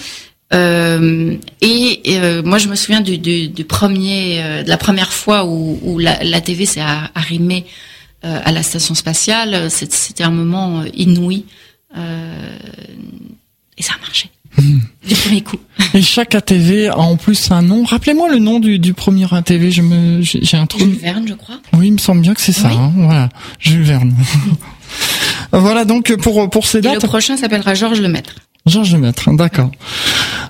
Euh, et moi, je me souviens du, du, du premier, de la première fois où, où la, la s'est ar- arrimée euh, à la station spatiale. C'était un moment inouï. Et ça a marché. Du premier coup. Et chaque ATV a en plus un nom. Rappelez-moi le nom du, du premier ATV. Je me, j'ai un trou. Jules Verne, je crois. Oui, il me semble bien que c'est ça. Oui. hein, voilà, Jules Verne. [LAUGHS] voilà donc pour pour ces Et le dates. prochain s'appellera Georges Lemaître. Georges Lemaître, d'accord.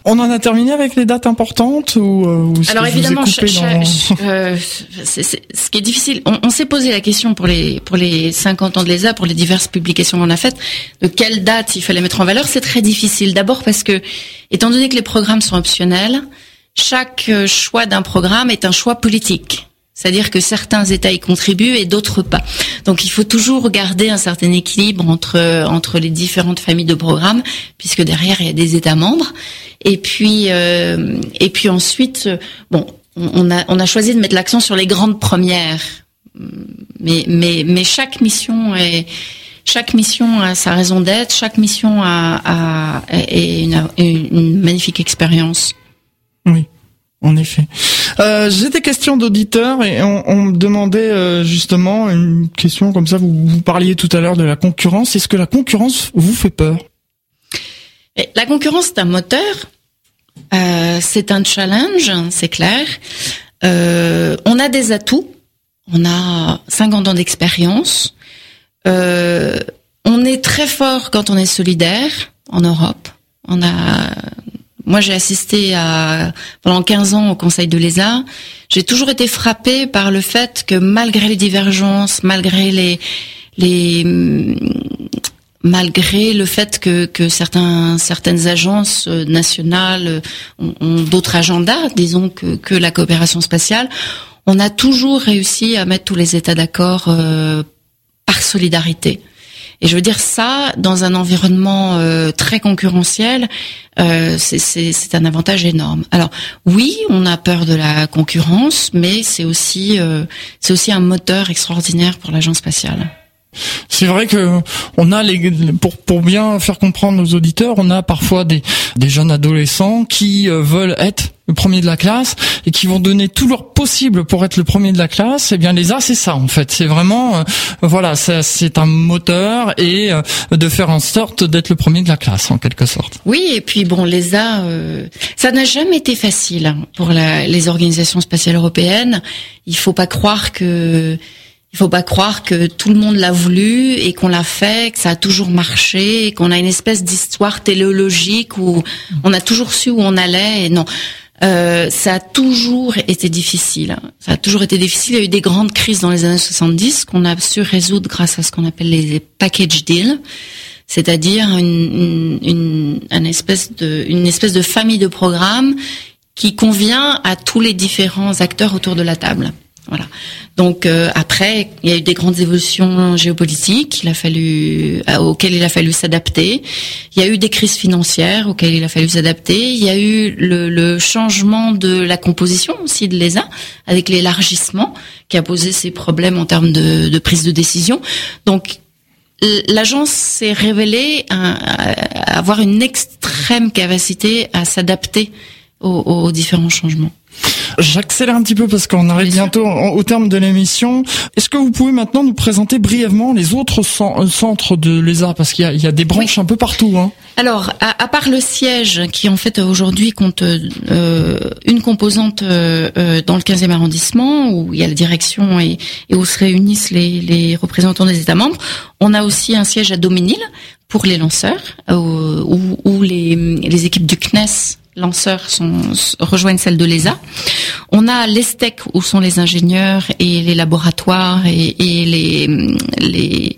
On en a terminé avec les dates importantes ou, euh, ou Alors que je vous ai évidemment, coupé euh, c'est- c'est- ce qui est difficile, on, on s'est posé la question pour les pour les 50 ans de l'ESA, pour les diverses publications qu'on a faites, de quelle date il fallait mettre en valeur. C'est très difficile. D'abord parce que, étant donné que les programmes sont optionnels, chaque euh, choix d'un programme est un choix politique. C'est-à-dire que certains États y contribuent et d'autres pas. Donc il faut toujours garder un certain équilibre entre entre les différentes familles de programmes, puisque derrière il y a des États membres. Et puis euh, et puis ensuite, euh, bon, on a on a choisi de mettre l'accent sur les grandes premières, mais mais mais chaque mission est chaque mission a sa raison d'être, chaque mission a, a est une, une magnifique expérience. Oui, en effet. Euh, J'ai des questions d'auditeurs et on, me demandait euh, justement une question comme ça. Vous, parliez tout à l'heure de la concurrence. Est-ce que la concurrence vous fait peur? La concurrence, c'est un moteur, euh, c'est un challenge, c'est clair. On a des atouts, on a 50 ans d'expérience. On est très fort quand on est solidaire en Europe. On a, moi, j'ai assisté pendant 15 ans au Conseil de l'ESA. J'ai toujours été frappée par le fait que malgré les divergences, malgré les les malgré le fait que, que certains, certaines agences euh, nationales euh, ont, ont d'autres agendas, disons que, que la coopération spatiale, on a toujours réussi à mettre tous les États d'accord euh, par solidarité. Et je veux dire ça, dans un environnement euh, très concurrentiel, euh, c'est- un avantage énorme. Alors oui, on a peur de la concurrence, mais c'est aussi euh, c'est aussi un moteur extraordinaire pour l'agence spatiale. C'est vrai que on a les pour pour bien faire comprendre nos auditeurs, on a parfois des des jeunes adolescents qui euh, veulent être le premier de la classe et qui vont donner tout leur possible pour être le premier de la classe, eh bien les A c'est ça en fait, c'est vraiment euh, voilà, c'est un moteur et euh, de faire en sorte d'être le premier de la classe en quelque sorte. Oui, et puis bon les A euh, ça n'a jamais été facile pour la, les organisations spatiales européennes. Il faut pas croire que il faut pas croire que tout le monde l'a voulu et qu'on l'a fait, que ça a toujours marché, qu'on a une espèce d'histoire téléologique où on a toujours su où on allait et non. Euh, ça a toujours été difficile. Ça a toujours été difficile. Il y a eu des grandes crises dans les années 70 qu'on a su résoudre grâce à ce qu'on appelle les package deals, c'est-à-dire une, une, une, espèce de, une espèce de famille de programmes qui convient à tous les différents acteurs autour de la table. Voilà. Donc euh, après, il y a eu des grandes évolutions géopolitiques, il a fallu euh, auxquelles il a fallu s'adapter. Il y a eu des crises financières auxquelles il a fallu s'adapter. Il y a eu le, le, changement de la composition aussi de l'ESA avec l'élargissement qui a posé ses problèmes en termes de, de prise de décision. Donc l'agence s'est révélée avoir une extrême capacité à s'adapter aux, aux différents changements. J'accélère un petit peu parce qu'on arrive bientôt au terme de l'émission. Est-ce que vous pouvez maintenant nous présenter brièvement les autres euh, centres de l'ESA parce qu'il y, y a, des branches un peu partout. Hein. Alors, à, à, part le siège qui en fait aujourd'hui compte euh, une composante euh, dans le 15e arrondissement où il y a la direction et, et où se réunissent les, les, représentants des États membres, on a aussi un siège à Doménil pour les lanceurs où, où les, les équipes du CNES lanceurs sont, rejoignent celle de l'ESA. On a l'ESTEC où sont les ingénieurs et les laboratoires et, les,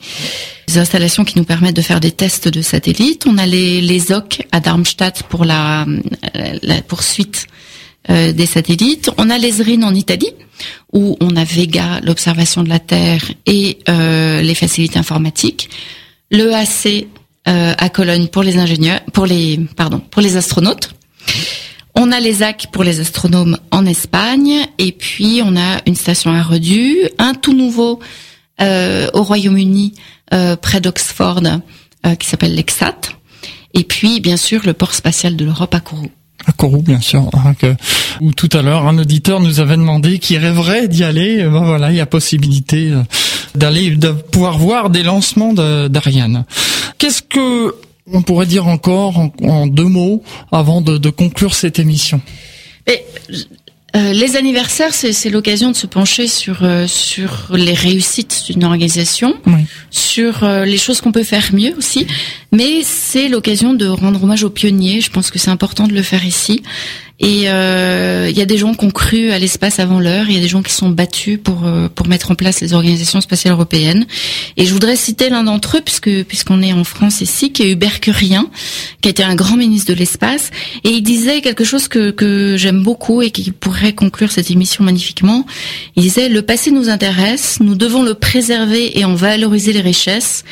installations qui nous permettent de faire des tests de satellites. On a les, les OC à Darmstadt pour la, la poursuite euh, des satellites. On a l'ESRIN en Italie où on a Vega, l'observation de la Terre et euh, les facilités informatiques. Le AC euh, à Cologne pour les ingénieurs, pour les pardon, pour les astronautes. On a les AC pour les astronomes en Espagne, et puis on a une station à Redu, un tout nouveau euh, au Royaume-Uni, euh, près d'Oxford, euh, qui s'appelle l'Exat, et puis bien sûr le port spatial de l'Europe à Kourou. À Kourou, bien sûr. Hein, où tout à l'heure, un auditeur nous avait demandé qui rêverait d'y aller. Ben voilà, il y a possibilité d'aller, de pouvoir voir des lancements d'Ariane. Qu'est-ce que on pourrait dire encore en, deux mots avant de, conclure cette émission euh, les anniversaires, c'est l'occasion de se pencher sur euh, sur les réussites d'une organisation, sur euh, les choses qu'on peut faire mieux aussi, mais c'est l'occasion de rendre hommage aux pionniers. Je pense que c'est important de le faire ici. Et il euh, y a des gens qui ont cru à l'espace avant l'heure. Il y a des gens qui sont battus pour euh, pour mettre en place les organisations spatiales européennes. Et je voudrais citer l'un d'entre eux, puisque puisqu'on est en France ici, qui est Hubert Curien, qui été un grand ministre de l'espace. Et il disait quelque chose que que j'aime beaucoup et qui pourrait conclure cette émission magnifiquement. Il disait le passé nous intéresse, nous devons le préserver et en valoriser les richesses.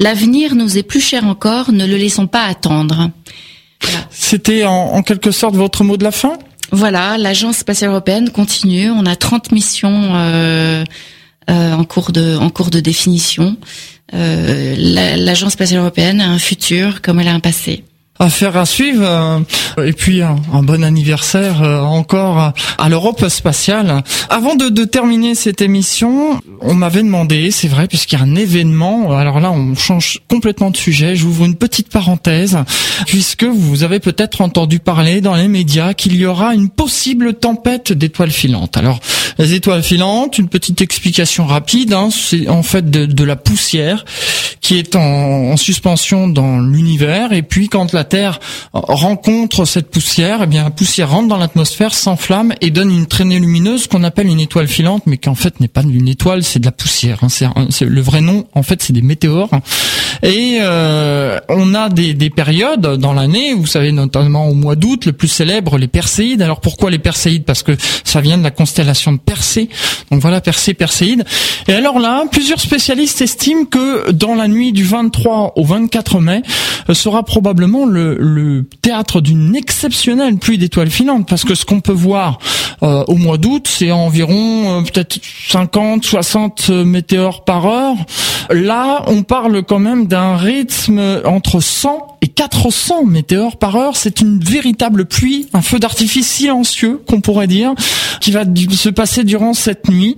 L'avenir nous est plus cher encore, ne le laissons pas attendre. C'était en, quelque sorte votre mot de la fin Voilà, l'Agence spatiale européenne continue. On a 30 missions euh, euh, en, cours de, en cours de définition. Euh, L'Agence spatiale européenne a un futur comme elle a un passé. Affaire à suivre. Euh, et puis un, bon anniversaire euh, encore à l'Europe spatiale. Avant de, de, terminer cette émission, on m'avait demandé, c'est vrai, puisqu'il y a un événement. Alors là, on change complètement de sujet. J'ouvre une petite parenthèse, puisque vous avez peut-être entendu parler dans les médias qu'il y aura une possible tempête d'étoiles filantes. Alors, les étoiles filantes, une petite explication rapide, hein, c'est en fait de, de, la poussière qui est en, en suspension dans l'univers, et puis quand la Terre rencontre cette poussière, eh bien la poussière rentre dans l'atmosphère, s'enflamme et donne une traînée lumineuse qu'on appelle une étoile filante, mais qui en fait n'est pas une étoile, c'est de la poussière. Hein. C'est le vrai nom, en fait, c'est des météores. Et euh, on a des, des périodes dans l'année, vous savez notamment au mois d'août, le plus célèbre, les Perséides. Alors pourquoi les Perséides? Parce que ça vient de la constellation de Persée. Donc voilà, Persée, Perséide. Et alors là, plusieurs spécialistes estiment que dans la nuit du 23 au 24 mai sera probablement le, théâtre d'une exceptionnelle pluie d'étoiles filantes parce que ce qu'on peut voir euh, au mois d'août, c'est environ euh, peut-être 50, 60 météores par heure. Là, on parle quand même d'un rythme entre 100 et 400 météores par heure. C'est une véritable pluie, un feu d'artifice silencieux qu'on pourrait dire, qui va se passer durant cette nuit.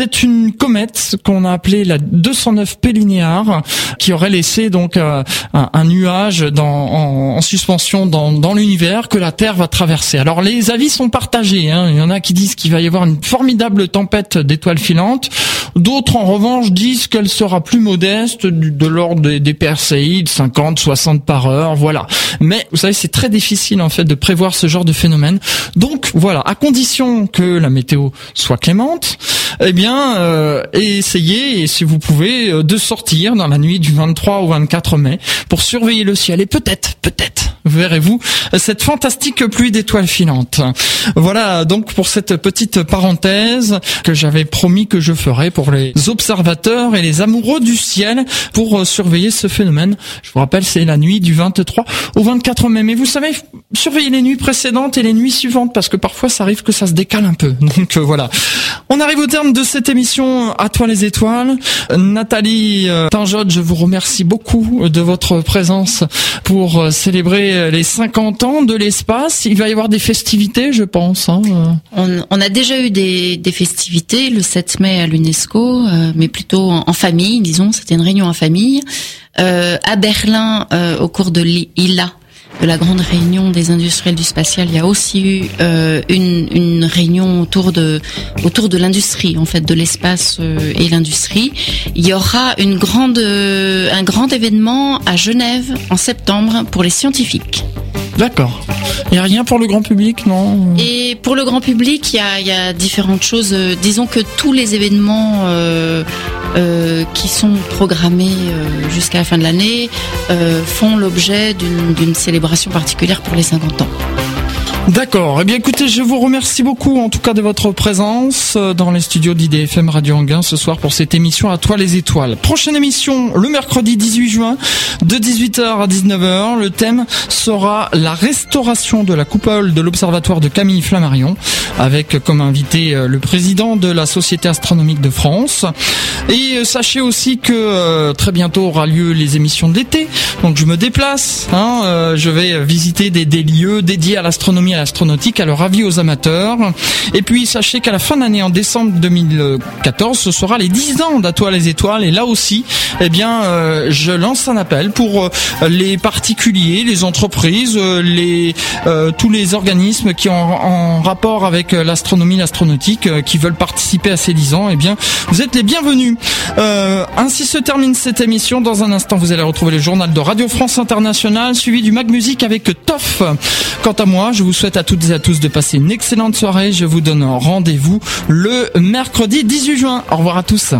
C'est une comète qu'on a appelée la 209 P linéaire, qui aurait laissé donc euh, un, nuage en, suspension dans, l'univers que la Terre va traverser. Alors les avis sont partagés. Hein. Il y en a qui disent qu'il va y avoir une formidable tempête d'étoiles filantes. D'autres en revanche disent qu'elle sera plus modeste, de l'ordre des, des PRCI de 50, 60 par heure, voilà. Mais vous savez, c'est très difficile en fait de prévoir ce genre de phénomène. Donc voilà, à condition que la météo soit clémente, eh bien, euh, essayez, si vous pouvez, euh, de sortir dans la nuit du 23 au 24 mai pour surveiller le ciel et peut-être, peut-être, verrez-vous cette fantastique pluie d'étoiles filantes. Voilà donc pour cette petite parenthèse que j'avais promis que je ferais pour les observateurs et les amoureux du ciel pour euh, surveiller ce phénomène. Je vous rappelle, c'est la nuit du 23 au 24 mai. Mais vous savez, surveillez les nuits précédentes et les nuits suivantes parce que parfois ça arrive que ça se décale un peu. Donc euh, voilà. On arrive au terme de cette émission À toi les étoiles. Nathalie euh, je vous remercie beaucoup de votre présence pour euh, célébrer les 50 ans de l'espace. Il va y avoir des festivités, je pense. Hein. On, a déjà eu des, festivités le 7 mai à l'UNESCO, euh, mais plutôt en, famille, disons. C'était une réunion en famille. à Berlin, au cours de l'ILA, de la grande réunion des industriels du spatial, il y a aussi eu euh, une, une, réunion autour de autour de l'industrie, en fait, de l'espace euh, et l'industrie. Il y aura une grande euh, un grand événement à Genève en septembre pour les scientifiques. D'accord. Il n'y a rien pour le grand public, non? Et pour le grand public, il y a, y a, différentes choses. Disons que tous les événements euh, euh, qui sont programmés euh, jusqu'à la fin de l'année euh, font l'objet d'une célébration particulière pour les 50 ans. D'accord. Eh bien, écoutez, je vous remercie beaucoup, en tout cas, de votre présence euh, dans les studios d'IDFM Radio Anguin ce soir pour cette émission à toi les étoiles. Prochaine émission le mercredi 18 juin de 18h à 19h. Le thème sera la restauration de la coupole de l'observatoire de Camille Flammarion avec comme invité euh, le président de la Société astronomique de France. Et euh, sachez aussi que très bientôt aura lieu les émissions d'été. Donc je me déplace, hein, je vais visiter des, des lieux dédiés à l'astronomie astronautique. Alors avis aux amateurs. Et puis sachez qu'à la fin d'année, en décembre 2014, ce sera les 10 ans d'Atoile les étoiles. Et là aussi, eh bien, euh, je lance un appel pour euh, les particuliers, les entreprises, euh, les tous les organismes qui ont en rapport avec l'astronomie, l'astronautique, qui veulent participer à ces 10 ans. Eh bien, vous êtes les bienvenus. ainsi se termine cette émission. Dans un instant, vous allez retrouver le journal de Radio France Internationale, suivi du Mag Music avec Toff. Quant à moi, je vous souhaite à toutes et à tous de passer une excellente soirée. Je vous donne rendez-vous le mercredi 18 juin. Au revoir à tous.